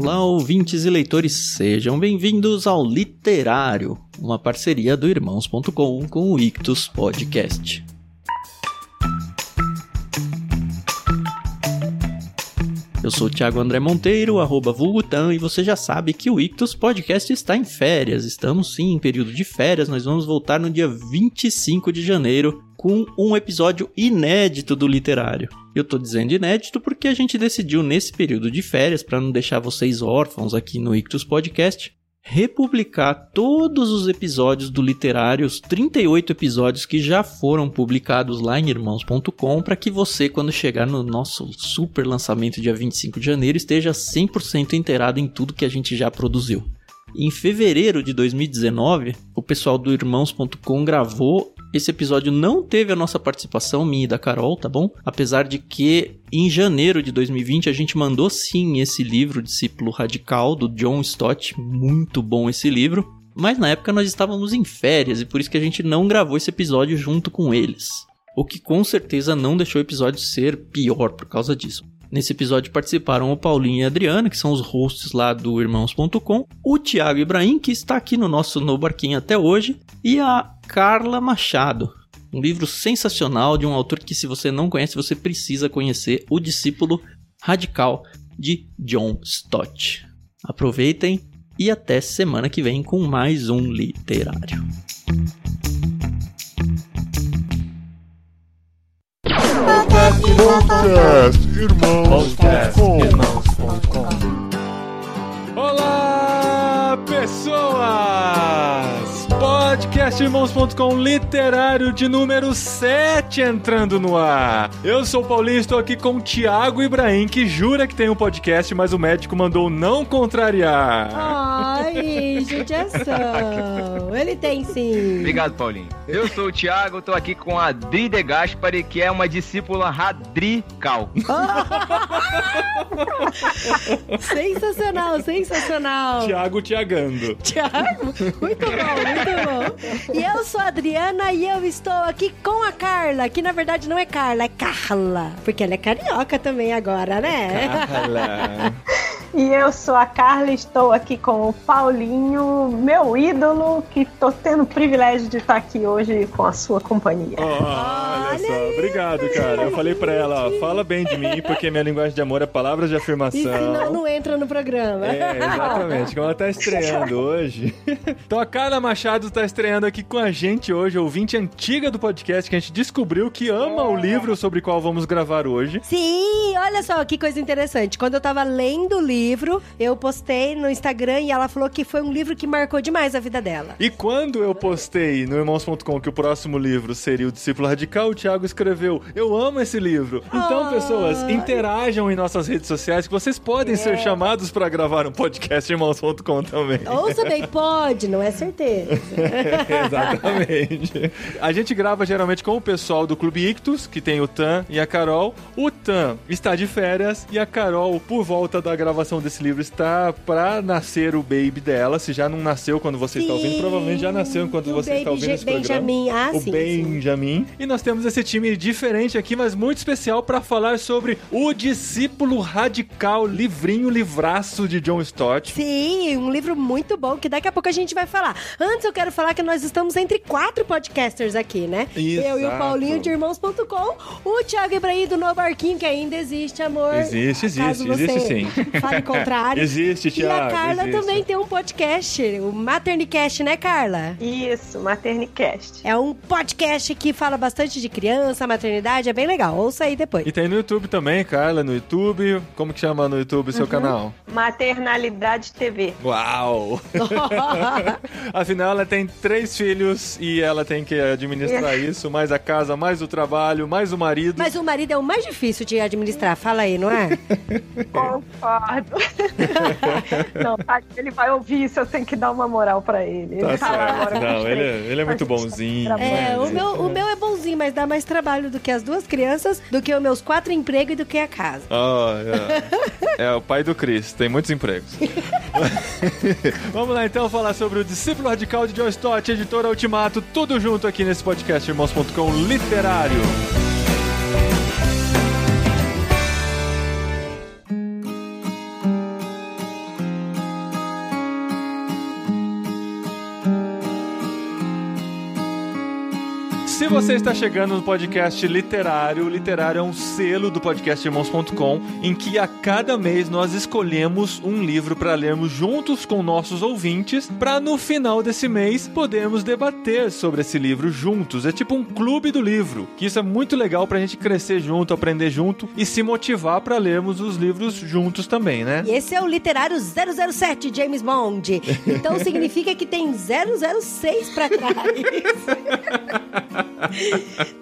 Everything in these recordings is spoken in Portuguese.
Olá, ouvintes e leitores, sejam bem-vindos ao Literário, uma parceria do Irmãos.com com o Ictus Podcast. Eu sou o Thiago André Monteiro, arroba Vulgutan, e você já sabe que o Ictus Podcast está em férias. Estamos sim em período de férias, nós vamos voltar no dia 25 de janeiro com um episódio inédito do literário. Eu tô dizendo inédito porque a gente decidiu nesse período de férias, para não deixar vocês órfãos aqui no Ictus Podcast, republicar todos os episódios do literário, os 38 episódios que já foram publicados lá em irmãos.com, para que você, quando chegar no nosso super lançamento dia 25 de janeiro, esteja 100% inteirado em tudo que a gente já produziu. Em fevereiro de 2019, o pessoal do irmãos.com gravou esse episódio não teve a nossa participação, minha e da Carol, tá bom? Apesar de que em janeiro de 2020 a gente mandou sim esse livro, Discípulo Radical, do John Stott. Muito bom esse livro. Mas na época nós estávamos em férias e por isso que a gente não gravou esse episódio junto com eles. O que com certeza não deixou o episódio ser pior por causa disso. Nesse episódio participaram o Paulinho e a Adriana, que são os hosts lá do Irmãos.com, o Thiago Ibrahim, que está aqui no nosso No Barquinho até hoje, e a Carla Machado. Um livro sensacional de um autor que, se você não conhece, você precisa conhecer, O Discípulo Radical de John Stott. Aproveitem e até semana que vem com mais um literário. Podcast Irmãos.com Olá, pessoas! Podcastirmãos.com literário de número 7 entrando no ar. Eu sou o Paulinho, estou aqui com o Thiago Ibrahim, que jura que tem um podcast, mas o médico mandou não contrariar. Ai, judiação. Ele tem sim. Obrigado, Paulinho. Eu sou o Thiago, tô aqui com a Adri De Gaspari, que é uma discípula radical. sensacional, sensacional. Thiago Tiagando. Thiago, muito bom, muito bom. E eu sou a Adriana e eu estou aqui com a Carla, que na verdade não é Carla, é Carla. Porque ela é carioca também agora, né? Carla. E eu sou a Carla, estou aqui com o Paulinho, meu ídolo, que estou tendo o privilégio de estar aqui hoje com a sua companhia. Oh, olha só, obrigado, cara. Eu falei pra ela, ó, fala bem de mim, porque minha linguagem de amor é palavras de E afirmação. senão não entra no programa. É, exatamente. Como ela tá estreando hoje. Então a Carla Machado tá estreando aqui com a gente hoje, ouvinte antiga do podcast, que a gente descobriu que ama o livro sobre o qual vamos gravar hoje. Sim, olha só que coisa interessante. Quando eu tava lendo o livro, eu postei no Instagram e ela falou que foi um livro que marcou demais a vida dela. E quando eu postei no irmãos.com que o próximo livro seria o Discípulo Radical, o Thiago escreveu: Eu amo esse livro. Então, Ai. pessoas, interajam em nossas redes sociais que vocês podem ser chamados para gravar um podcast irmãos.com também. Ouça bem, pode, não é certeza. Exatamente. A gente grava geralmente com o pessoal do Clube Ictus, que tem o Tan e a Carol. O Tan está de férias e a Carol, por volta da gravação desse livro, está pra nascer o baby dela. Se já não nasceu quando você está ouvindo, Sim, provavelmente já nasceu enquanto o você está ouvindo esse programa. Benjamin. Ah, o sim, Benjamin. E nós temos esse time diferente aqui, mas muito especial para falar sobre o discípulo radical, livrinho, livraço de John Stott. Sim, um livro muito bom que daqui a pouco a gente vai falar. Antes eu quero falar que nós estamos entre quatro podcasters aqui, né? Eu e o Exato. Paulinho de Irmãos.com, o Thiago Ibrahim do No Barquinho, que ainda existe, amor. Existe, existe, existe sim. Fale o contrário. Existe, E Thiago. a Carla existe. também tem um podcast, o Maternicast, né, Carla? Isso, Maternicast. É um podcast que fala bastante de criança, maternidade, é bem legal. Ouça aí depois. E tem no YouTube também, Carla, no YouTube. Como que chama no YouTube o Uhum. seu canal? Maternalidade TV. Uau! Afinal, ela tem três filhos e ela tem que administrar isso, mais a casa, mais o trabalho, mais o marido. Mas o marido é o mais difícil de administrar, fala aí, não é? Concordo. Não, tá, ele vai ouvir isso, eu tenho que dar uma moral pra ele. Tá Ele tá certo. agora com Não, ele, é- ele é muito bonzinho. É, mas- o meu, o meu é bonzinho, mas dá mais trabalho do que as duas crianças, do que os meus quatro empregos e do que a casa. Oh, é. é o pai do Chris, tem muitos empregos. Vamos lá então falar sobre o discípulo radical de John Stott, editora Ultimato, tudo junto aqui nesse podcast irmãos.com literário. Você está chegando no podcast literário, o literário é um selo do podcast irmãos.com em que a cada mês nós escolhemos um livro para lermos juntos com nossos ouvintes, para no final desse mês podermos debater sobre esse livro juntos. É tipo um clube do livro, que isso é muito legal pra gente crescer junto, aprender junto e se motivar para lermos os livros juntos também, né? E esse é o literário 007 James Bond. Então significa que tem 006 pra trás.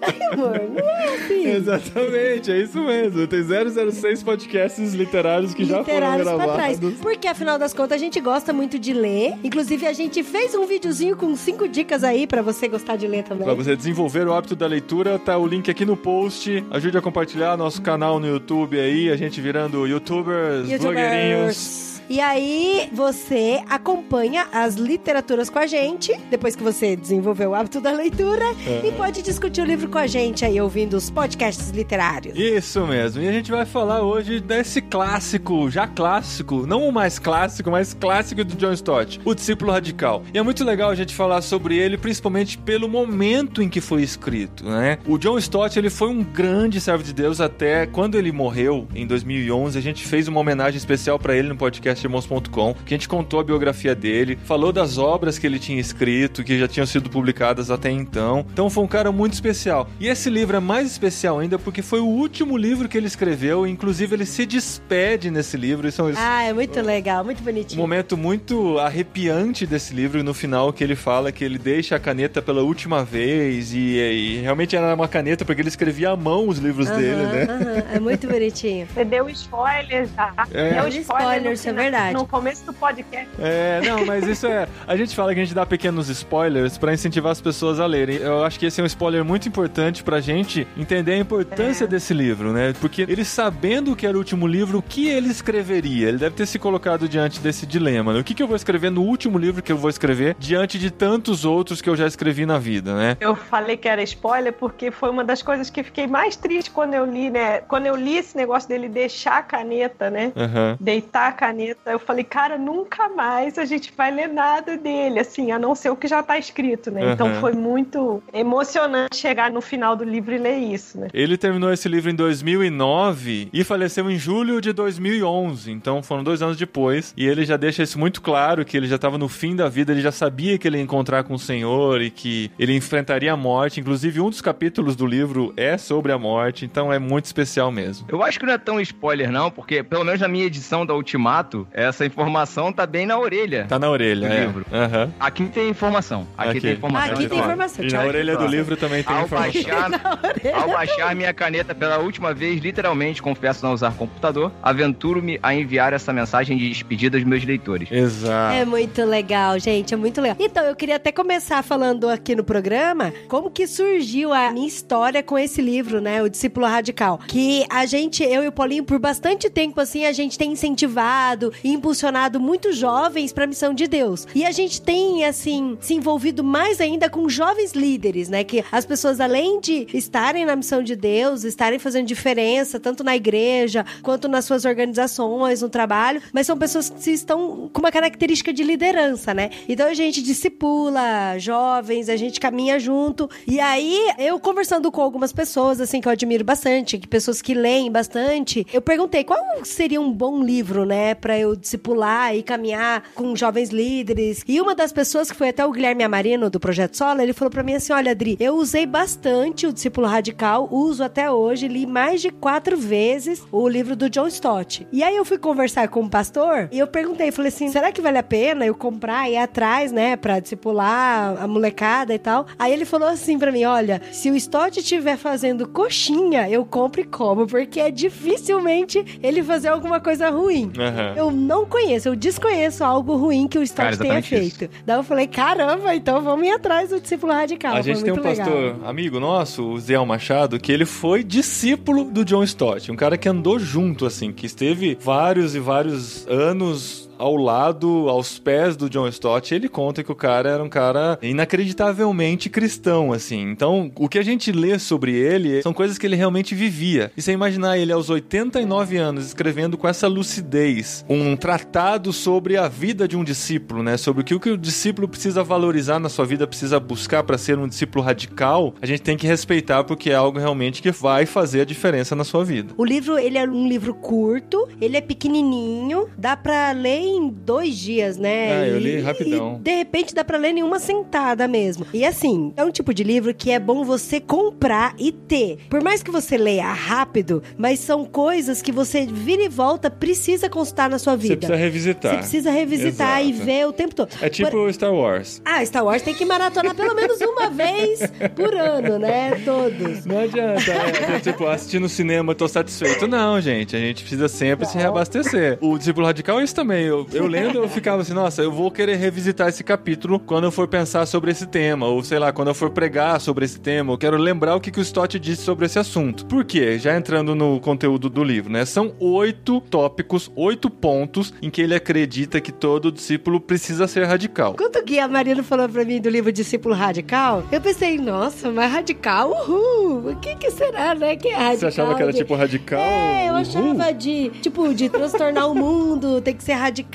Ai, amor, não é assim. Exatamente, é isso mesmo. Tem 006 podcasts literários que já literários foram pra trás. gravados. Porque afinal das contas a gente gosta muito de ler. Inclusive a gente fez um videozinho com cinco dicas aí pra você gostar de ler também. Pra você desenvolver o hábito da leitura, tá o link aqui no post. Ajude a compartilhar nosso canal no YouTube aí, a gente virando youtubers, blogueirinhos. E aí você acompanha as literaturas com a gente, depois que você desenvolveu o hábito da leitura, e pode discutir o livro com a gente aí, ouvindo os podcasts literários. Isso mesmo. E a gente vai falar hoje desse clássico, já clássico, não o mais clássico, mas clássico do John Stott, O Discípulo Radical. E é muito legal a gente falar sobre ele, principalmente pelo momento em que foi escrito, né? O John Stott, ele foi um grande servo de Deus até quando ele morreu em 2011. A gente fez uma homenagem especial para ele no podcast irmãos.com, que a gente contou a biografia dele, falou das obras que ele tinha escrito, que já tinham sido publicadas até então. Então foi um cara muito especial. E esse livro é mais especial ainda porque foi o último livro que ele escreveu, e inclusive ele se despede nesse livro. Isso é um Ah, é muito legal, muito um bonitinho. momento muito arrepiante desse livro no final que ele fala que ele deixa a caneta pela última vez e, e realmente era uma caneta porque ele escrevia à mão os livros Aham, dele, né? aham, É muito bonitinho. Você deu spoiler já. É. Deu spoiler, spoiler, no isso é verdade. No começo do podcast. É, não, mas isso é. A gente fala que a gente dá pequenos spoilers pra incentivar as pessoas a lerem. Eu acho que esse é um spoiler muito importante pra gente entender a importância É. desse livro, né? Porque ele sabendo que era o último livro, o que ele escreveria? Ele deve ter se colocado diante desse dilema. Né? O que, que eu vou escrever no último livro que eu vou escrever diante de tantos outros que eu já escrevi na vida, né? Eu falei que era spoiler porque foi uma das coisas que fiquei mais triste quando eu li, né? Quando eu li esse negócio dele deixar a caneta, né? Aham. Deitar a caneta, eu falei, cara, nunca mais a gente vai ler nada dele, assim, a não ser o que já tá escrito, né? Então Aham. foi muito emocionante chegar no final do livro e ler isso, né? Ele terminou esse livro em 2009 e faleceu em julho de 2011. Então foram dois anos depois. E ele já deixa isso muito claro: que ele já estava no fim da vida, ele já sabia que ele ia encontrar com o Senhor e que ele enfrentaria a morte. Inclusive, um dos capítulos do livro é sobre a morte. Então é muito especial mesmo. Eu acho que não é tão spoiler, não, porque pelo menos na minha edição da Ultimato, essa informação tá bem na orelha. Tá na orelha, Do é. livro. Aham. Aqui tem informação. Aqui, Aqui. tem informação. Aqui tem informação. E na orelha do livro também tem Ao informação. baixar, ao baixar minha caneta pela última vez, literalmente, confesso não usar computador, aventuro-me a enviar essa mensagem de despedida aos meus leitores. Exato. É muito legal, gente, é muito legal. Então, eu queria até começar falando aqui no programa como que surgiu a minha história com esse livro, né, O Discípulo Radical. Que a gente, eu e o Paulinho, por bastante tempo, assim, a gente tem incentivado impulsionado muitos jovens pra missão de Deus. E a gente tem, assim, se envolvido mais ainda com jovens líderes, né, que as pessoas, além de estarem na missão de Deus, estarem fazendo diferença, tanto na igreja, quanto nas suas organizações, no trabalho, mas são pessoas que estão com uma característica de liderança, né? Então a gente discipula jovens, a gente caminha junto. E aí, eu conversando com algumas pessoas, assim, que eu admiro bastante, que pessoas que leem bastante, eu perguntei qual seria um bom livro, né, pra eu discipular e caminhar com jovens líderes. E uma das pessoas, que foi até o Guilherme Amarino, do Projeto Sola, ele falou pra mim assim: olha, Adri, eu usei bastante o Discípulo Radical, uso até hoje, li mais de quatro vezes o livro do John Stott. E aí eu fui conversar com o pastor e eu perguntei, falei assim: será que vale a pena eu comprar e ir atrás, né, pra discipular a molecada e tal? Aí ele falou assim pra mim: olha, se o Stott estiver fazendo coxinha, eu compro e como, porque é dificilmente ele fazer alguma coisa ruim. Aham. Eu não conheço, eu desconheço algo ruim que o Cara, Stott tenha feito. Daí eu falei, caramba, então vamos ir atrás do discípulo radical. A gente Foi tem um legal. pastor amigo nosso, o Zé Machado, que ele foi discípulo do John Stott. Um cara que andou junto, assim, que esteve vários e vários anos ao lado, aos pés do John Stott, ele conta que o cara era um cara inacreditavelmente cristão, assim. Então, o que a gente lê sobre ele são coisas que ele realmente vivia. E você imaginar ele aos 89 anos escrevendo com essa lucidez um tratado sobre a vida de um discípulo, né? Sobre o que o, que o discípulo precisa valorizar na sua vida, precisa buscar para ser um discípulo radical, a gente tem que respeitar porque é algo realmente que vai fazer a diferença na sua vida. O livro, ele é um livro curto, ele é pequenininho, dá pra ler em dois dias, né? Ah, eu E- li rapidão. E, de repente dá pra ler em uma sentada mesmo. E assim, é um tipo de livro que é bom você comprar e ter. Por mais que você leia rápido, mas são coisas que você vira e volta precisa constar na sua vida. Você precisa revisitar. Você precisa revisitar Exato. e ver o tempo todo. É tipo Por- Star Wars. Ah, Star Wars tem que maratonar pelo menos uma vez por ano, né? Todos. Não adianta, é, tipo, assistir no cinema, tô satisfeito. Não, gente, a gente precisa sempre se reabastecer. O discípulo radical é isso também. Eu, eu lendo, eu ficava assim, nossa, eu vou querer revisitar esse capítulo quando eu for pensar sobre esse tema, ou sei lá, quando eu for pregar sobre esse tema, eu quero lembrar o que, que o Stott disse sobre esse assunto. Por quê? Já entrando no conteúdo do livro, né? São oito tópicos, oito pontos em que ele acredita que todo discípulo precisa ser radical. Quando o Guia Marino falou pra mim do livro Discípulo Radical, eu pensei, nossa, mas radical, uhul, o que que será, né? Que é radical? Você achava que era tipo radical? É, eu Uhul? achava de, tipo, de transtornar o mundo, tem que ser radical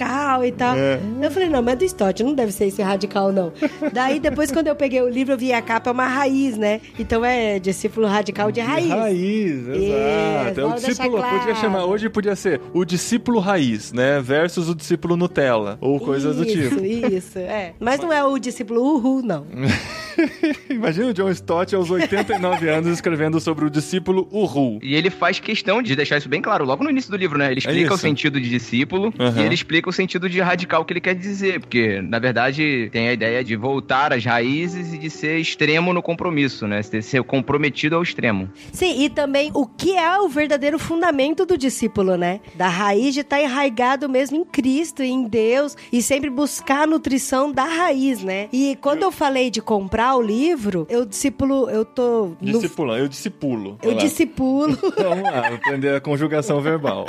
e tal. É. Eu falei, não, mas é do Stott, não deve ser esse radical, não. Daí, depois, quando eu peguei o livro, eu vi a capa, é uma raiz, né? Então é discípulo radical de raiz. Raiz, exato. É o discípulo, deixar podia claro. chamar, hoje podia ser o discípulo raiz, né? Versus o discípulo Nutella, ou coisas do tipo. Isso, isso, é. Mas não é o discípulo uhul, não. Imagina o John Stott aos 89 anos escrevendo sobre o discípulo Uhu. E ele faz questão de deixar isso bem claro logo no início do livro, né? Ele explica isso. o sentido de discípulo Aham. e ele explica o sentido de radical que ele quer dizer. Porque, na verdade, tem a ideia de voltar às raízes e de ser extremo no compromisso, né? De ser comprometido ao extremo. Sim, e também o que é o verdadeiro fundamento do discípulo, né? Da raiz de estar enraigado mesmo em Cristo, em Deus, e sempre buscar a nutrição da raiz, né? E quando eu falei de comprar o livro, eu discípulo, eu tô. no- Discipulando, eu discipulo. eu discipulo. Vamos lá, aprender a conjugação verbal.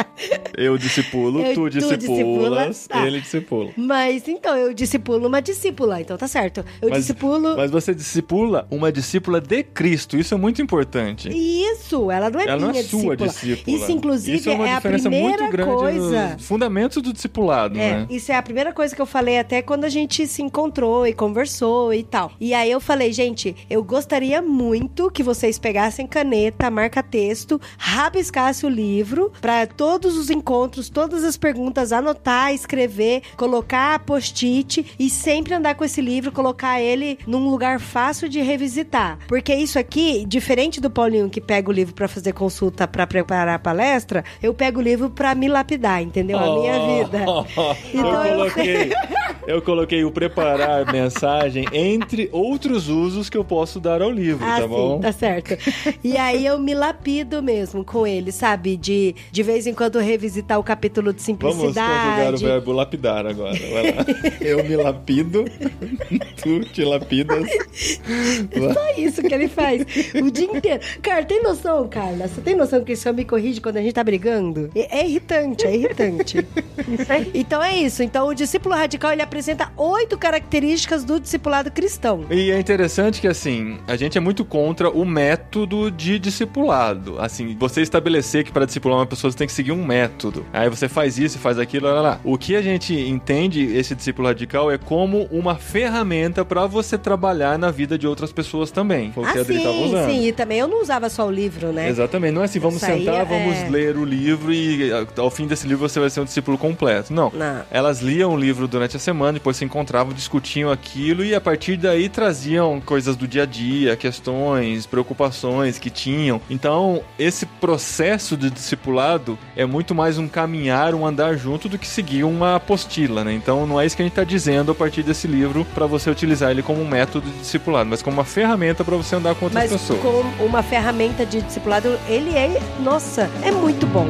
Eu discipulo, Eu- tu tu discipulas, discipulas, tá. ele discipula. Mas então, eu discipulo uma discípula, então tá certo. Eu Mas- discipulo. Mas você discipula uma discípula de Cristo, isso é muito importante. Isso, ela não é Ela minha não é sua discípula. discípula. Isso, inclusive, Isso é uma a diferença primeira muito grande coisa. nos fundamentos do discipulado, É, né? isso é a primeira coisa que eu falei até quando a gente se encontrou e conversou e tal. E aí eu falei, gente, eu gostaria muito que vocês pegassem caneta, marca-texto, rabiscassem o livro pra todos os encontros, todas as perguntas, anotar, escrever, colocar post-it e sempre andar com esse livro, colocar ele num lugar fácil de revisitar. Porque isso aqui, diferente do Paulinho que pega o livro pra fazer consulta pra preparar a palestra, eu pego o livro pra me lapidar, entendeu? A minha vida. Então eu eu- coloquei, eu coloquei o preparar mensagem entre outros usos que eu posso dar ao livro, Ah, tá sim, bom? tá certo. E aí eu me lapido mesmo com ele, sabe? De, de vez em quando revisitar o capítulo de Vamos conjugar o simplicidade. verbo lapidar agora. Vai lá. Eu me lapido, tu te lapidas. Só isso que ele faz o dia inteiro. Cara, tem noção, Carla? Você tem noção que só me corrige quando a gente tá brigando? É, é irritante, é irritante. Isso aí. Então é isso. Então o discípulo radical ele apresenta oito características do discipulado cristão. E é interessante que, assim, a gente é muito contra o método de discipulado. Assim, você estabelecer que para discipular uma pessoa você tem que seguir um método. Aí você faz isso, faz aquilo, lá, lá, lá. O que a gente entende esse discípulo radical é como uma ferramenta para você trabalhar na vida de outras pessoas também. Foi o que Ah, a Adri tava sim, usando. sim. E também eu não usava só o livro, né? Exatamente, não é assim, vamos Isso sentar, vamos é- ler o livro e ao fim desse livro você vai ser um discípulo completo. Não. Não. Elas liam o livro durante a semana, depois se encontravam, discutiam aquilo e a partir daí traziam coisas do dia a dia, questões, preocupações que tinham. Então, esse processo de discipulado é muito mais um caminhar, um andar junto do que seguir uma apostila, né? Então, não é isso que a gente está dizendo a partir desse livro para você utilizar ele como um método de discipulado, mas como uma ferramenta para você andar com outras Mas pessoas. com uma ferramenta de discipulado, ele é, nossa, é muito bom.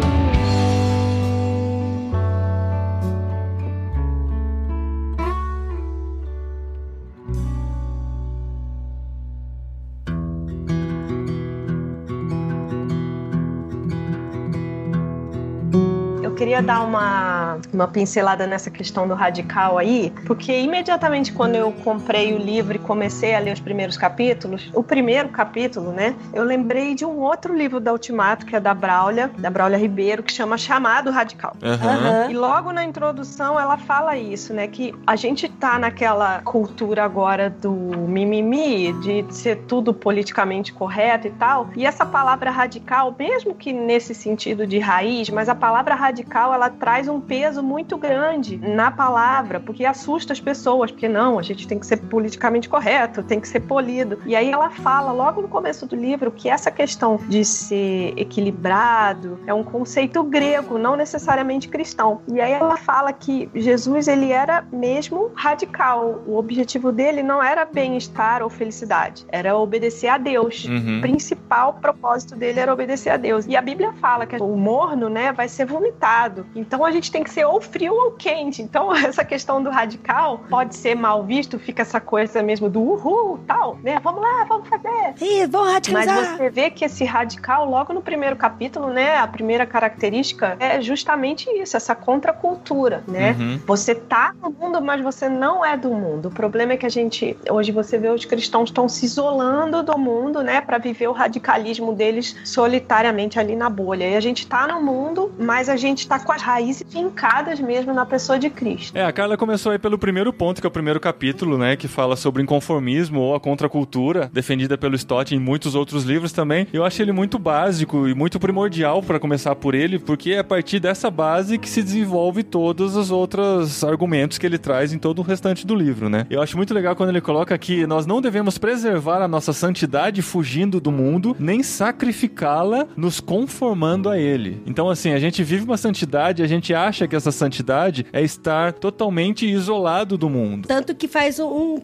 Queria dar uma, uma pincelada nessa questão do radical aí, porque imediatamente quando eu comprei o livro e comecei a ler os primeiros capítulos, o primeiro capítulo, né, eu lembrei de um outro livro da Ultimato, que é da Braulia, da Braulia Ribeiro, que chama Chamado Radical. Aham. E logo na introdução ela fala isso, né? Que a gente tá naquela cultura agora do mimimi, de ser tudo politicamente correto e tal. E essa palavra radical, mesmo que nesse sentido de raiz, mas a palavra radical ela traz um peso muito grande na palavra, porque assusta as pessoas, porque não, a gente tem que ser politicamente correto, tem que ser polido. E aí ela fala logo no começo do livro que essa questão de ser equilibrado é um conceito grego, não necessariamente cristão. E aí ela fala que Jesus ele era mesmo radical. O objetivo dele não era bem-estar ou felicidade, era obedecer a Deus. Uhum. O principal propósito dele era obedecer a Deus. E a Bíblia fala que o morno, né, vai ser vomitado. Então a gente tem que ser ou frio ou quente. Então essa questão do radical pode ser mal visto, fica essa coisa mesmo do uhul, tal, né? Vamos lá, vamos fazer. Ih, vão Mas radicalizar. você vê que esse radical, logo no primeiro capítulo, né, a primeira característica é justamente isso, essa contracultura, né? Uhum. Você tá no mundo, mas você não é do mundo. O problema é que a gente, hoje você vê os cristãos estão se isolando do mundo, né, para viver o radicalismo deles solitariamente ali na bolha. E a gente tá no mundo, mas a gente tá com as raízes fincadas mesmo na pessoa de Cristo. É, a Carla começou aí pelo primeiro ponto, que é o primeiro capítulo, né? Que fala sobre o inconformismo ou a contracultura, defendida pelo Stott em muitos outros livros também. Eu acho ele muito básico e muito primordial para começar por ele, porque é a partir dessa base que se desenvolve todos os outros argumentos que ele traz em todo o restante do livro, né? Eu acho muito legal quando ele coloca que nós não devemos preservar a nossa santidade fugindo do mundo, nem sacrificá-la nos conformando a ele. Então, assim, a gente vive uma santidade, a gente acha que essa santidade é estar totalmente isolado do mundo. Tanto que faz um, um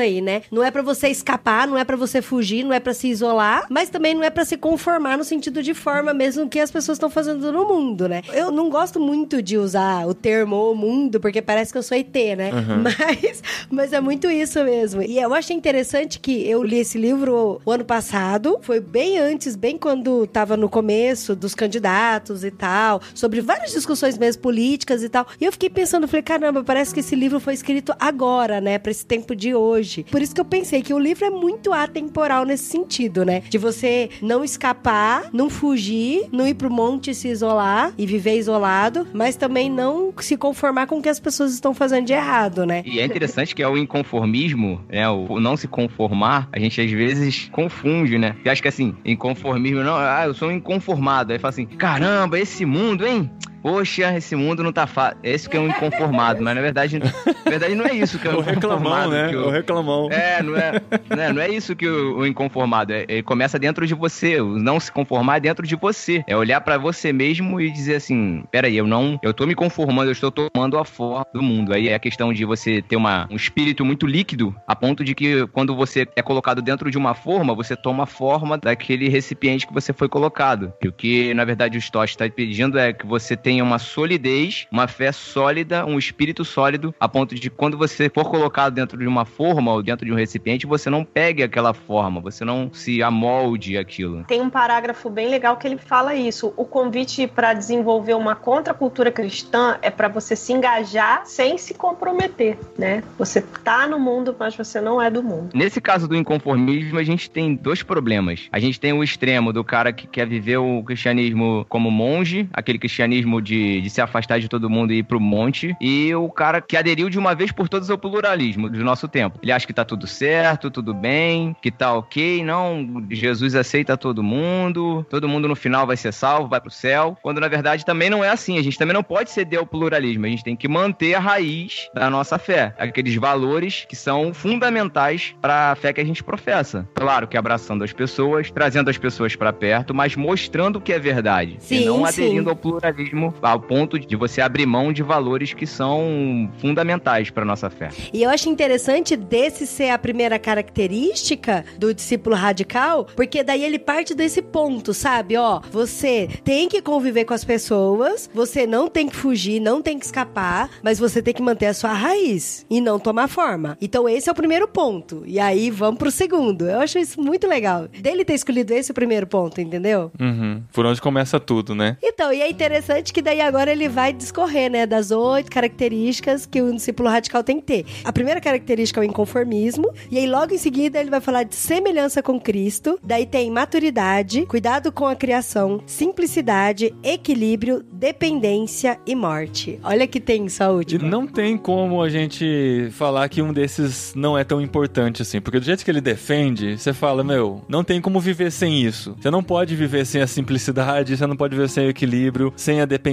aí, né? Não é pra você escapar, não é pra você fugir, não é pra se isolar, mas também não é pra se conformar no sentido de forma mesmo que as pessoas estão fazendo no mundo, né? Eu não gosto muito de usar o termo o mundo, porque parece que eu sou ET, né? Mas, mas é muito isso mesmo. E eu achei interessante que eu li esse livro o ano passado, foi bem antes, bem quando tava no começo dos candidatos e tal, sobre várias discussões mesmo políticas e tal. E eu fiquei pensando, falei, caramba, parece que esse livro foi escrito agora, né, Pra esse tempo de hoje. Por isso que eu pensei que o livro é muito atemporal nesse sentido, né? De você não escapar, não fugir, não ir pro monte se isolar e viver isolado, mas também não se conformar com o que as pessoas estão fazendo de errado, né? E é interessante que é o inconformismo, né? O, o não se conformar, a gente às vezes confunde, né? Eu acho que assim, inconformismo, não, ah, eu sou um inconformado. Aí fala assim, caramba, esse mundo, hein? Poxa, esse mundo não tá fácil. Esse que é um inconformado, mas na verdade, na verdade não é isso que é um O reclamão, né? que O reclamão. É, não é, né, não é isso que o, o inconformado é. Ele começa dentro de você. O não se conformar é dentro de você. É olhar pra você mesmo e dizer assim: peraí, eu não. Eu tô me conformando, eu estou tomando a forma do mundo. Aí é a questão de você ter uma, um espírito muito líquido, a ponto de que quando você é colocado dentro de uma forma, você toma a forma daquele recipiente que você foi colocado. E o que, na verdade, o Stott está pedindo é que você tenha uma solidez, uma fé sólida, um espírito sólido, a ponto de quando você for colocado dentro de uma forma ou dentro de um recipiente, você não pegue aquela forma, você não se amolde aquilo. Tem um parágrafo bem legal que ele fala isso. O convite para desenvolver uma contracultura cristã é para você se engajar sem se comprometer, né? Você tá no mundo, mas você não é do mundo. Nesse caso do inconformismo, a gente tem dois problemas. A gente tem o extremo do cara que quer viver o cristianismo como monge, aquele cristianismo de, de se afastar de todo mundo e ir pro monte, e o cara que aderiu de uma vez por todas ao pluralismo do nosso tempo. Ele acha que tá tudo certo, tudo bem, que tá ok, não, Jesus aceita todo mundo, todo mundo no final vai ser salvo, vai pro céu, quando na verdade também não é assim. A gente também não pode ceder ao pluralismo, a gente tem que manter a raiz da nossa fé, aqueles valores que são fundamentais para a fé que a gente professa. Claro que abraçando as pessoas, trazendo as pessoas para perto, mas mostrando o que é verdade. Sim, e não sim. aderindo ao pluralismo ao ponto de você abrir mão de valores que são fundamentais para nossa fé. E eu acho interessante desse ser a primeira característica do discípulo radical, porque daí ele parte desse ponto, sabe? Ó, você tem que conviver com as pessoas, você não tem que fugir, não tem que escapar, mas você tem que manter a sua raiz e não tomar forma. Então esse é o primeiro ponto. E aí vamos pro segundo. Eu acho isso muito legal. Dele ter escolhido esse o primeiro ponto, entendeu? Uhum. Por onde começa tudo, né? Então, e é interessante que daí agora ele vai discorrer, né, das oito características que o discípulo radical tem que ter. A primeira característica é o inconformismo, e aí logo em seguida ele vai falar de semelhança com Cristo, daí tem maturidade, cuidado com a criação, simplicidade, equilíbrio, dependência e morte. Olha que tem a E não tem como a gente falar que um desses não é tão importante assim, porque do jeito que ele defende, você fala, meu, não tem como viver sem isso. Você não pode viver sem a simplicidade, você não pode viver sem o equilíbrio, sem a dependência,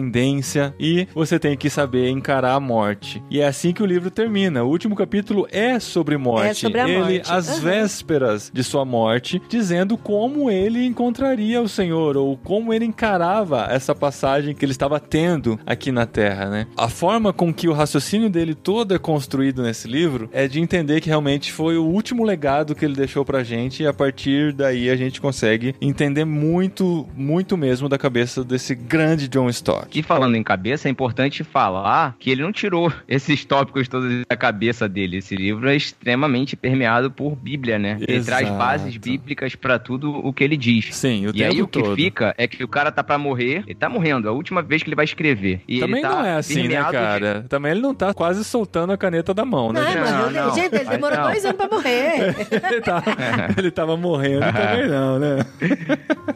e você tem que saber encarar a morte. E é assim que o livro termina. O último capítulo é sobre morte. É sobre a ele, morte. às Aham. vésperas de sua morte, dizendo como ele encontraria o Senhor, ou como ele encarava essa passagem que ele estava tendo aqui na Terra, né? A forma com que o raciocínio dele todo é construído nesse livro é de entender que realmente foi o último legado que ele deixou pra gente, e a partir daí a gente consegue entender muito, muito mesmo da cabeça desse grande John Stott. E falando em cabeça, é importante falar que ele não tirou esses tópicos todos da cabeça dele. Esse livro é extremamente permeado por Bíblia, né? Ele Exato. traz bases bíblicas pra tudo o que ele diz. Sim, o E tempo aí o que todo. fica é que o cara tá pra morrer, ele tá morrendo, é a última vez que ele vai escrever. E Também ele tá não é assim, né, permeado de- cara? Também ele não tá quase soltando a caneta da mão, né? Não, gente? mas Não, não. gente, ele Mas demorou não. dois anos pra morrer. ele, tava, ele tava morrendo também não, né?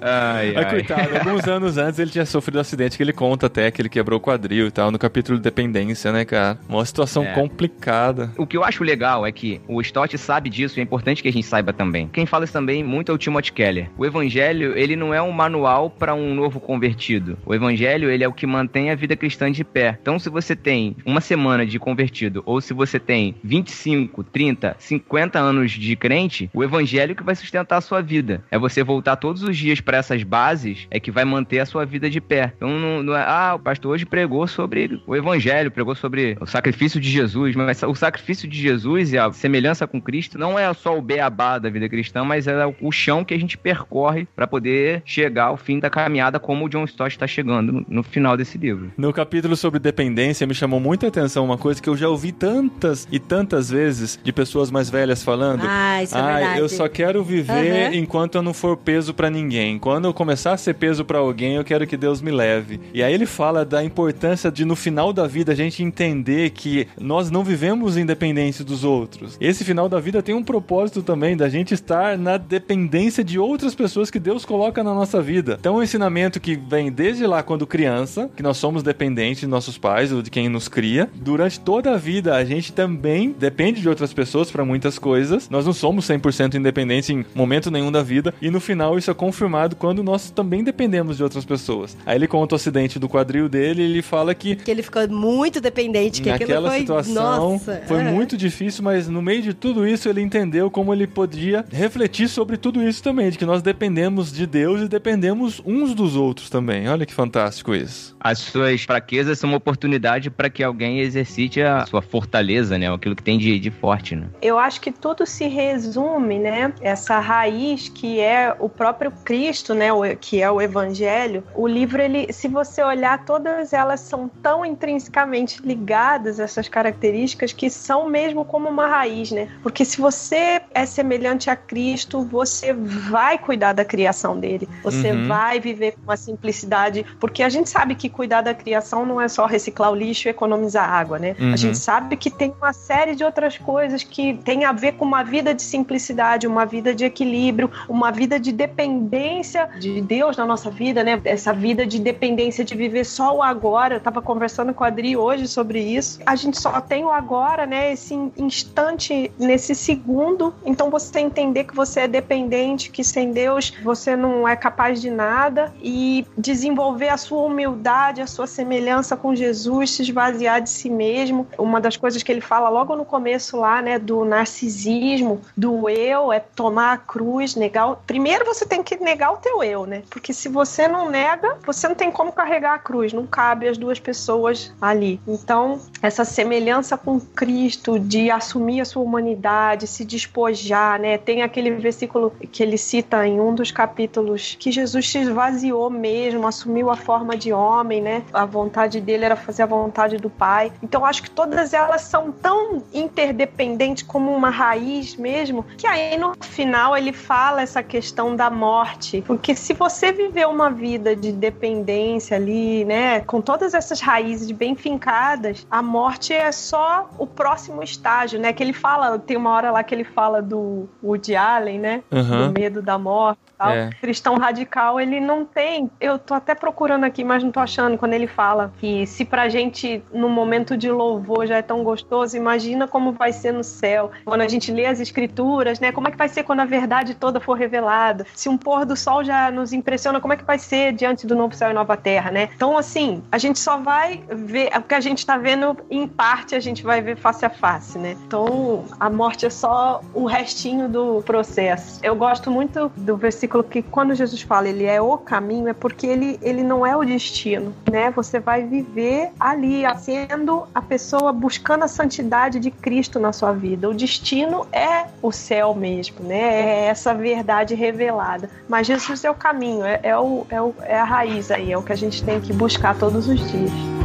Ai, Mas ai. coitado, alguns anos antes ele tinha sofrido um acidente que ele conta até que ele quebrou o quadril e tal, no capítulo de dependência, né, cara? Uma situação É. complicada. O que eu acho legal é que o Stott sabe disso e é importante que a gente saiba também. Quem fala isso também muito é o Timothy Keller. O evangelho, ele não é um manual para um novo convertido. O evangelho, ele é o que mantém a vida cristã de pé. Então, se você tem uma semana de convertido ou se você tem 25, 30, 50 anos de crente, o evangelho que vai sustentar a sua vida. É você voltar todos os dias para essas bases é que vai manter a sua vida de pé. Então, não, não é, ah, o pastor hoje pregou sobre o evangelho, pregou sobre o sacrifício de Jesus, mas o sacrifício de Jesus e a semelhança com Cristo não é só o beabá da vida cristã, mas é o chão que a gente percorre para poder chegar ao fim da caminhada como o John Stott está chegando no, final desse livro. No capítulo sobre dependência, me chamou muita atenção uma coisa que eu já ouvi tantas e tantas vezes de pessoas mais velhas falando. Ah, isso é Ai, verdade. eu só quero viver Aham. enquanto eu não for peso pra ninguém. Quando eu começar a ser peso pra alguém, eu quero que Deus me leve. E aí ele fala da importância de no final da vida a gente entender que nós não vivemos independente dos outros. Esse final da vida tem um propósito também da gente estar na dependência de outras pessoas que Deus coloca na nossa vida. Então, um ensinamento que vem desde lá quando criança, que nós somos dependentes de nossos pais ou de quem nos cria. Durante toda a vida, a gente também depende de outras pessoas para muitas coisas. Nós não somos 100% independentes em momento nenhum da vida. E no final, isso é confirmado quando nós também dependemos de outras pessoas. Aí ele conta o acidente do quadril dele ele fala que Que ele ficou muito dependente, que aquilo Naquela foi... situação Nossa. foi é. muito difícil, mas no meio de tudo isso ele entendeu como ele podia refletir sobre tudo isso também, de que nós dependemos de Deus e dependemos uns dos outros também. Olha que fantástico isso. As suas fraquezas são uma oportunidade para que alguém exercite a sua fortaleza, né? Aquilo que tem de, de forte, né? Eu acho que tudo se resume, né? Essa raiz que é o próprio Cristo, né? o- Que é o Evangelho. O livro, ele, se você olhar, todas elas são tão intrinsecamente ligadas essas características que são mesmo como uma raiz, né? Porque se você é semelhante a Cristo, você vai cuidar da criação dele. Você Uhum. vai viver com uma simplicidade, porque a gente sabe que cuidar da criação não é só reciclar o lixo e economizar água, né? Uhum. A gente sabe que tem uma série de outras coisas que tem a ver com uma vida de simplicidade, uma vida de equilíbrio, uma vida de dependência de Deus na nossa vida, né? Essa vida de dependência de viver só o agora. Eu tava conversando com a Adri hoje sobre isso. A gente só tem o agora, né? Esse instante, nesse segundo. Então você entender que você é dependente, que sem Deus você não é capaz de nada e desenvolver a sua humildade, a sua semelhança com Jesus, se esvaziar de si mesmo. Uma das coisas que ele fala logo no começo lá, né, do narcisismo, do eu, é tomar a cruz, negar. o- Primeiro você tem que negar o teu eu, né? Porque se você não nega, você não tem como carregar a cruz, não cabe as duas pessoas ali. Então, essa semelhança com Cristo, de assumir a sua humanidade, se despojar, né? Tem aquele versículo que ele cita em um dos capítulos que Jesus se esvaziou mesmo, assumiu a forma de homem, né? A vontade dele era fazer a vontade do Pai. Então, acho que todas elas são tão interdependentes como uma raiz mesmo, que aí no final ele fala essa questão da morte. Porque se você viver uma vida de dependência ali e, né, com todas essas raízes bem fincadas, a morte é só o próximo estágio, né? Que ele fala, tem uma hora lá que ele fala do Woody Allen, né? Aham. Do medo da morte. Tal. É. Cristão radical, ele não tem. Eu tô até procurando aqui, mas não tô achando. Quando ele fala que se pra gente, no momento de louvor, já é tão gostoso, imagina como vai ser no céu. Quando a gente lê as escrituras, né? Como é que vai ser quando a verdade toda for revelada? Se um pôr do sol já nos impressiona, como é que vai ser diante do novo céu e nova terra, né? Então, assim, a gente só vai ver o que a gente tá vendo em parte, a gente vai ver face a face, né? Então, a morte é só o restinho do processo. Eu gosto muito do versículo que quando Jesus fala ele é o caminho, é porque ele, ele não é o destino, né? Você vai viver ali, sendo a pessoa buscando a santidade de Cristo na sua vida. O destino é o céu mesmo, né? É essa verdade revelada. Mas Jesus é o caminho, é, é, o, é, o, é a raiz aí, é o que a gente tem que buscar todos os dias.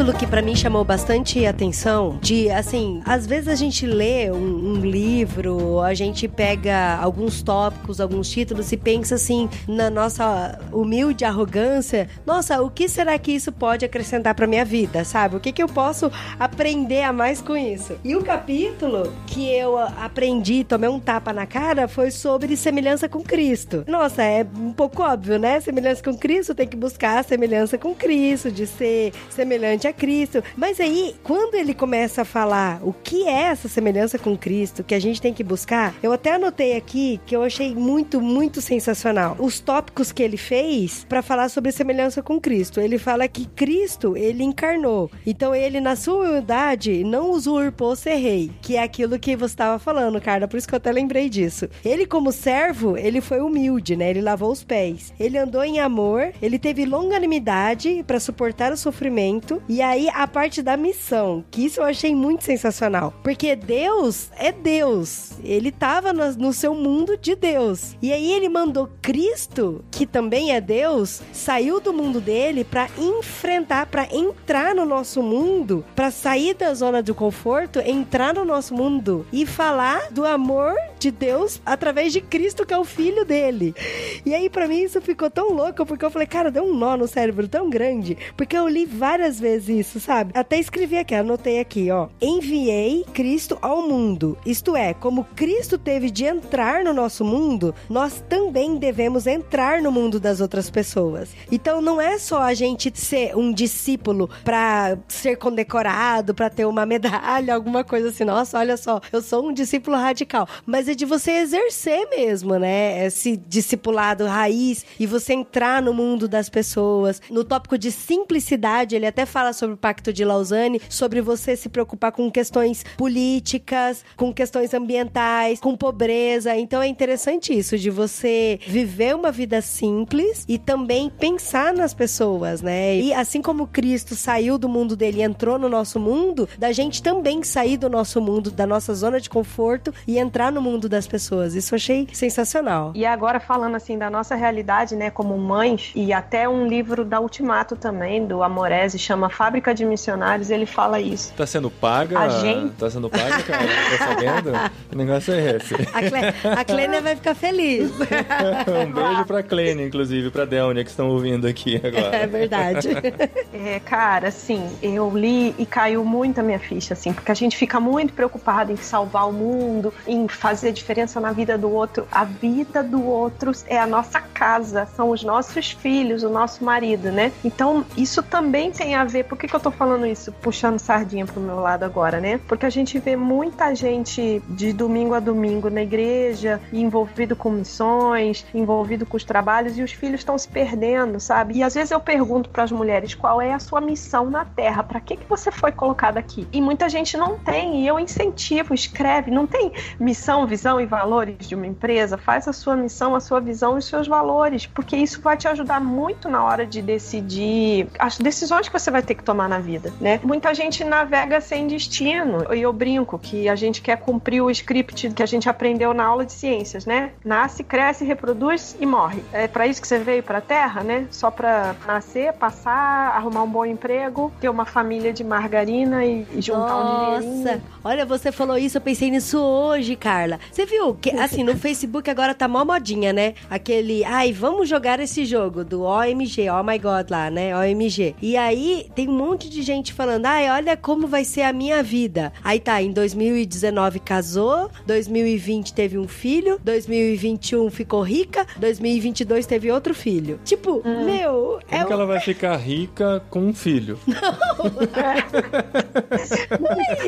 Capítulo que pra mim chamou bastante atenção, de assim, às vezes a gente lê um, um livro, a gente pega alguns tópicos, alguns títulos e pensa assim, na nossa humilde arrogância, nossa, o que será que isso pode acrescentar pra minha vida, sabe? O que que eu posso aprender a mais com isso? E o capítulo que eu aprendi, tomei um tapa na cara, foi sobre semelhança com Cristo. Nossa, é um pouco óbvio, né? Semelhança com Cristo, tem que buscar a semelhança com Cristo, de ser semelhante a Cristo. Mas aí, quando ele começa a falar o que é essa semelhança com Cristo, que a gente tem que buscar, eu até anotei aqui que eu achei muito, muito sensacional. Os tópicos que ele fez para falar sobre semelhança com Cristo. Ele fala que Cristo, ele encarnou. Então ele, na sua humildade, não usurpou ser rei, que é aquilo que você estava falando, Carla, por isso que eu até lembrei disso. Ele, como servo, ele foi humilde, né? Ele lavou os pés. Ele andou em amor, ele teve longanimidade para suportar o sofrimento. E aí, a parte da missão, que isso eu achei muito sensacional. Porque Deus é Deus. Ele tava no, no seu mundo de Deus. E aí, ele mandou Cristo, que também é Deus, saiu do mundo dele para enfrentar, para entrar no nosso mundo, para sair da zona do conforto, entrar no nosso mundo e falar do amor de Deus através de Cristo, que é o filho dele. E aí, para mim, isso ficou tão louco, porque eu falei, cara, deu um nó no cérebro tão grande, porque eu li várias vezes isso, sabe? Até escrevi aqui, anotei aqui, ó. Enviei Cristo ao mundo. Isto é, como Cristo teve de entrar no nosso mundo, nós também devemos entrar no mundo das outras pessoas. Então não é só a gente ser um discípulo para ser condecorado, para ter uma medalha, alguma coisa assim. Nossa, olha só, eu sou um discípulo radical. Mas é de você exercer mesmo, né? Esse discipulado raiz e você entrar no mundo das pessoas. No tópico de simplicidade, ele até fala sobre o Pacto de Lausanne, sobre você se preocupar com questões políticas, com questões ambientais, com pobreza. Então é interessante isso, de você viver uma vida simples e também pensar nas pessoas, né? E assim como Cristo saiu do mundo dele e entrou no nosso mundo, da gente também sair do nosso mundo, da nossa zona de conforto e entrar no mundo das pessoas. Isso eu achei sensacional. E agora falando assim da nossa realidade, né, como mães, e até um livro da Ultimato também, do Amorese, chama Fábrica de Missionários, ele fala isso. Tá sendo paga? A gente- Tá sendo paga, cara? Tá sabendo? Que negócio é esse? A, Cle... a Clênia vai ficar feliz. um beijo pra Clênia, inclusive, pra Delnia, que estão ouvindo aqui agora. É verdade. É, cara, assim, eu li e caiu muito a minha ficha, assim, porque a gente fica muito preocupado em salvar o mundo, em fazer diferença na vida do outro. A vida do outro é a nossa casa, são os nossos filhos, o nosso marido, né? Então, isso também tem a ver. Por que, que eu tô falando isso? Puxando sardinha pro meu lado agora, né? Porque a gente vê muita gente de domingo a domingo na igreja, envolvido com missões, envolvido com os trabalhos, e os filhos estão se perdendo, sabe? E às vezes eu pergunto para as mulheres qual é a sua missão na Terra, para que, que você foi colocada aqui? E muita gente não tem, e eu incentivo, escreve, não tem missão, visão e valores de uma empresa, faz a sua missão, a sua visão e os seus valores porque isso vai te ajudar muito na hora de decidir as decisões que você vai ter que tomar na vida, né? Muita gente navega sem destino. E eu brinco que a gente quer cumprir o script que a gente aprendeu na aula de ciências, né? Nasce, cresce, reproduz e morre. É para isso que você veio para a Terra, né? Só para nascer, passar, arrumar um bom emprego, ter uma família de margarina e, e juntar um dinheirinho. Nossa, olha, você falou isso, eu pensei nisso hoje, Carla. Você viu que, assim, no Facebook agora tá mó modinha, né? Aquele, ai, vamos jogar esse jogo do OMG, oh my god lá, né? OMG. E aí tem um monte de gente falando, ai, olha como vai ser a minha vida. Aí tá, em 2019 casou, 2020 teve um filho, 2021 ficou rica, 2022 teve outro filho. Tipo, meu, é Como que ela vai ficar rica com um filho?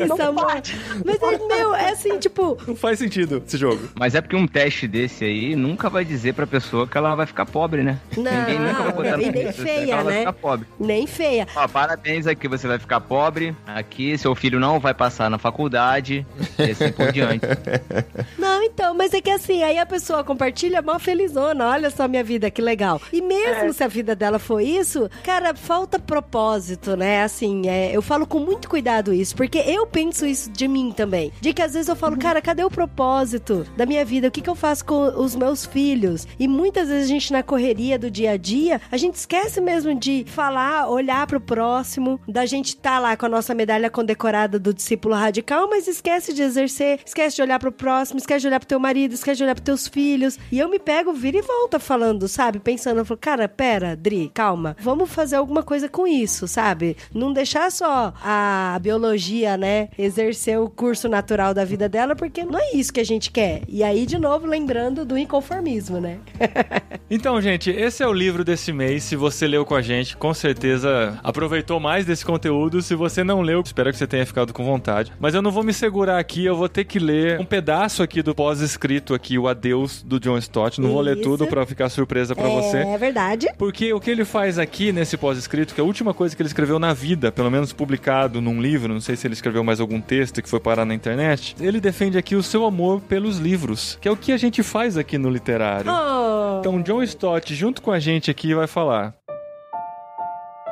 isso, amor. Mas é, meu, é assim, tipo, Não faz sentido esse jogo. Mas é porque um teste desse aí nunca vai dizer pra pessoa que ela vai ficar pobre, né? Não, Ninguém nunca vai botar e nem feia, ela vai né? ficar pobre. nem feia. Ó, parabéns aqui, você vai ficar pobre. Aqui, seu filho não vai passar na faculdade. E assim por diante. Não, então, mas é que assim, aí a pessoa compartilha mó felizona, olha só minha vida, que legal. E mesmo se a vida dela foi isso, cara, falta propósito, né? Assim, é, eu falo com muito cuidado isso, porque eu penso isso de mim também. De que às vezes eu falo, cara, cadê o propósito da minha vida? O que, que eu faço com os meus filhos? E muitas vezes a gente, na correria do dia a dia, a gente esquece mesmo de falar, olhar pro próximo, da gente tá lá com a nossa medalha condecorada do discípulo radical, mas esquece de exercer, esquece de olhar pro próximo, esquece de olhar pro teu marido, esquece de olhar pros teus filhos. E eu me pego, vira e volta falando, sabe? Pensando, eu falo, cara, pera, Dri, calma, vamos fazer alguma coisa com isso, sabe? Não deixar só a biologia, né, exercer o curso natural da vida dela, porque não é isso que a gente quer. E aí, de novo, lembrando do inconformismo, né? Então, gente, esse é o livro desse mês. Se você leu com a gente, com certeza aproveitou mais desse conteúdo. Se você não leu, espero que você tenha ficado com vontade. Mas eu não vou me segurar aqui, eu vou ter que ler um pedaço aqui do pós-escrito aqui, o Adeus do John Stott. Não vou ler Isso. tudo pra ficar surpresa pra você. É verdade. Porque o que ele faz aqui nesse pós-escrito, que é a última coisa que ele escreveu na vida, pelo menos publicado num livro, não sei se ele escreveu mais algum texto que foi parar na internet, ele defende aqui o seu amor pelos livros, que é o que a gente faz aqui no literário. Oh. Então, John Stott, junto com a gente aqui, vai falar.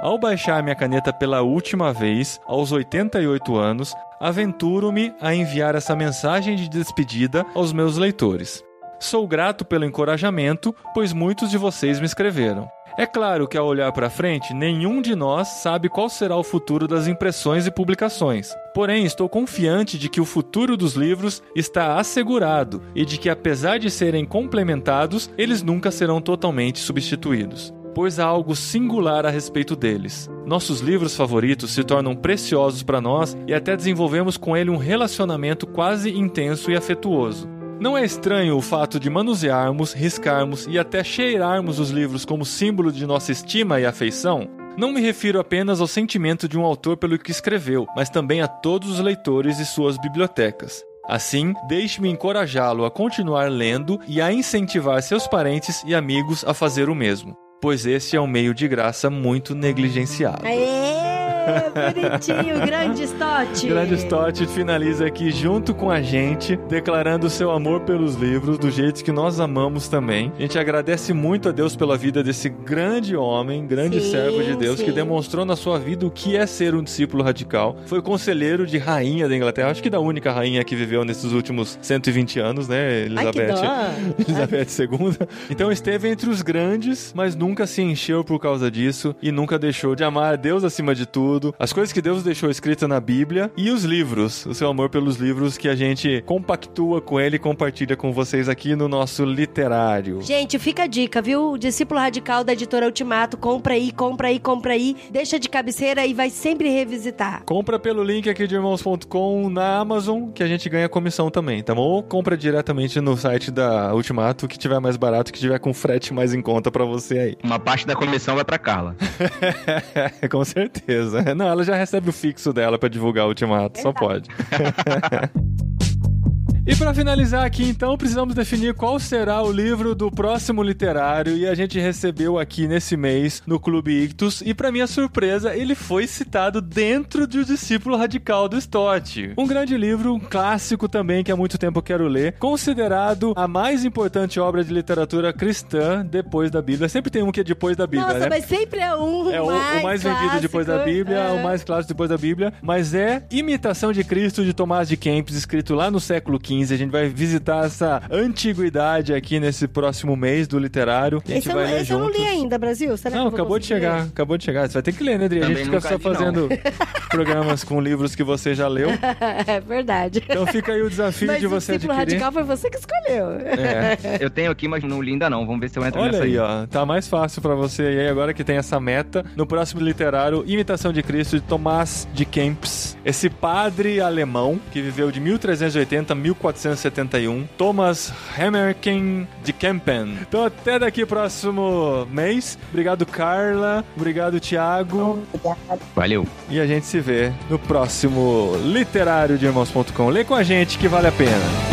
Ao baixar minha caneta pela última vez, aos 88 anos, aventuro-me a enviar essa mensagem de despedida aos meus leitores. Sou grato pelo encorajamento, pois muitos de vocês me escreveram. É claro que ao olhar para frente, nenhum de nós sabe qual será o futuro das impressões e publicações. Porém, estou confiante de que o futuro dos livros está assegurado e de que, apesar de serem complementados, eles nunca serão totalmente substituídos. Pois há algo singular a respeito deles. Nossos livros favoritos se tornam preciosos para nós e até desenvolvemos com ele um relacionamento quase intenso e afetuoso. Não é estranho o fato de manusearmos, riscarmos e até cheirarmos os livros como símbolo de nossa estima e afeição? Não me refiro apenas ao sentimento de um autor pelo que escreveu, mas também a todos os leitores e suas bibliotecas. Assim, deixe-me encorajá-lo a continuar lendo e a incentivar seus parentes e amigos a fazer o mesmo, pois esse é um meio de graça muito negligenciado. Aê, bonitinho, grande Stott. Grande Stott finaliza aqui junto com a gente, declarando seu amor pelos livros, do jeito que nós amamos também. A gente agradece muito a Deus pela vida desse grande homem, grande Sim, servo de Deus, sim. que demonstrou na sua vida o que é ser um discípulo radical. Foi conselheiro de rainha da Inglaterra, acho que da única rainha que viveu nesses últimos 120 anos, né, Ai, Elizabeth? dó. Elizabeth II. Então esteve entre os grandes, mas nunca se encheu por causa disso e nunca deixou de amar a Deus acima de tudo, as coisas que Deus deixou escritas na Bíblia e os livros, o seu amor pelos livros que a gente compactua com ele e compartilha com vocês aqui no nosso literário. Gente, fica a dica, viu? O discípulo radical da editora Ultimato, compra aí, compra aí, compra aí, deixa de cabeceira e vai sempre revisitar. Compra pelo link aqui de irmãos.com na Amazon, que a gente ganha comissão também, tá bom? Ou compra diretamente no site da Ultimato, que tiver mais barato, que tiver com frete mais em conta pra você aí. Uma parte da comissão vai pra Carla. Com certeza. Não, ela já recebe o fixo dela pra divulgar o Ultimato, só pode. E para finalizar aqui, então, precisamos definir qual será o livro do próximo literário e a gente recebeu aqui nesse mês no Clube Ictus e para minha surpresa, ele foi citado dentro de O Discípulo Radical do Stott. Um grande livro, um clássico também que há muito tempo eu quero ler, considerado a mais importante obra de literatura cristã depois da Bíblia. Sempre tem um que é depois da Bíblia, Nossa, né? mas sempre é um É o, o mais vendido depois da. Bíblia, É. o mais clássico depois da Bíblia, mas é Imitação de Cristo de Tomás de Kempis, escrito lá no século XV. A gente vai visitar essa antiguidade aqui nesse próximo mês do literário. A gente Esse, eu, vai não- ler esse eu não juntos. li ainda, Brasil. Será Não, eu acabou de chegar, ler? acabou de chegar. Você vai ter que ler, né, Adri? A gente fica só li, fazendo programas com livros que você já leu. é verdade. Então fica aí o desafio Mas de o você discípulo adquirir. radical foi você que escolheu. É. Eu tenho aqui, mas não li ainda não. Vamos ver se eu entro Olha nessa aí, ó. Tá mais fácil pra você aí agora que tem essa meta. No próximo literário, Imitação de Cristo, de Tomás de Kempis. Esse padre alemão que viveu de 1380 a 1471. Thomas Hammerken de Kempen. Então até daqui próximo mês. Obrigado, Carla. Obrigado, Thiago. Valeu. E a gente se vê no próximo literário de irmãos.com. Lê com a gente que vale a pena.